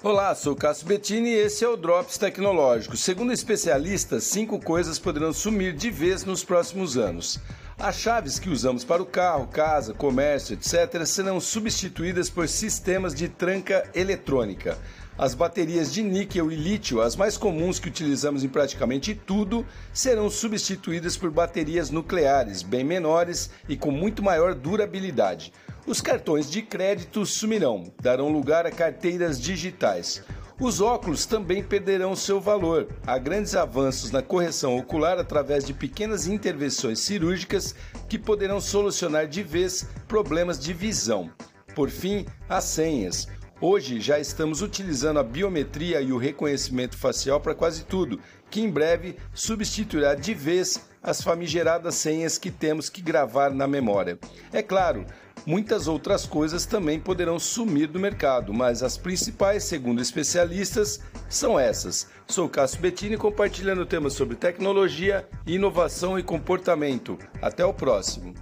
Olá, sou Cássio Bettini e esse é o Drops Tecnológico. Segundo especialistas, cinco coisas poderão sumir de vez nos próximos anos. As chaves que usamos para o carro, casa, comércio, etc., serão substituídas por sistemas de tranca eletrônica. As baterias de níquel e lítio, as mais comuns que utilizamos em praticamente tudo, serão substituídas por baterias nucleares, bem menores e com muito maior durabilidade. Os cartões de crédito sumirão, darão lugar a carteiras digitais. Os óculos também perderão seu valor. Há grandes avanços na correção ocular através de pequenas intervenções cirúrgicas que poderão solucionar de vez problemas de visão. Por fim, as senhas. Hoje já estamos utilizando a biometria e o reconhecimento facial para quase tudo, que em breve substituirá de vez as famigeradas senhas que temos que gravar na memória. É claro, Muitas outras coisas também poderão sumir do mercado, mas as principais, segundo especialistas, são essas. Sou Cássio Bettini compartilhando temas sobre tecnologia, inovação e comportamento. Até o próximo.